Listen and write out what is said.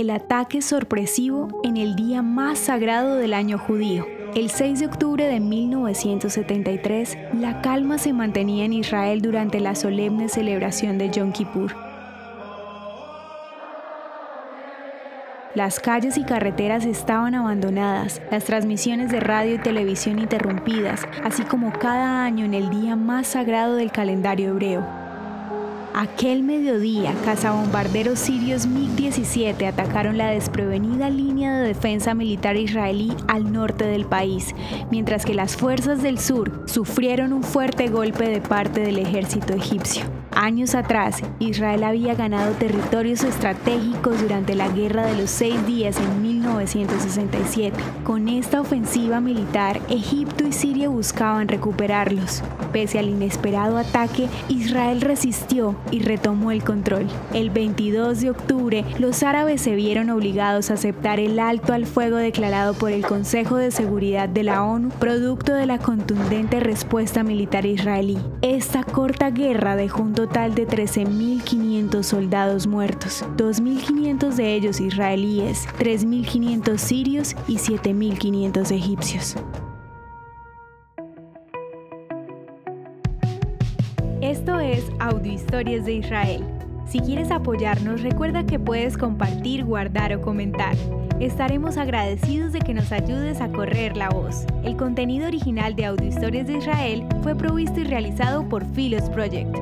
el ataque sorpresivo en el día más sagrado del año judío. El 6 de octubre de 1973, la calma se mantenía en Israel durante la solemne celebración de Yom Kippur. Las calles y carreteras estaban abandonadas, las transmisiones de radio y televisión interrumpidas, así como cada año en el día más sagrado del calendario hebreo. Aquel mediodía, cazabombarderos sirios MiG-17 atacaron la desprevenida línea de defensa militar israelí al norte del país, mientras que las fuerzas del sur sufrieron un fuerte golpe de parte del ejército egipcio. Años atrás, Israel había ganado territorios estratégicos durante la Guerra de los Seis Días en 1967. Con esta ofensiva militar, Egipto y Siria buscaban recuperarlos. Pese al inesperado ataque, Israel resistió y retomó el control. El 22 de octubre, los árabes se vieron obligados a aceptar el alto al fuego declarado por el Consejo de Seguridad de la ONU, producto de la contundente respuesta militar israelí. Esta corta guerra dejó un total de 13.500 soldados muertos, 2.500 de ellos israelíes, 3.500 sirios y 7.500 egipcios. Esto es Audio de Israel. Si quieres apoyarnos, recuerda que puedes compartir, guardar o comentar. Estaremos agradecidos de que nos ayudes a correr la voz. El contenido original de Audio Historias de Israel fue provisto y realizado por Philos Project.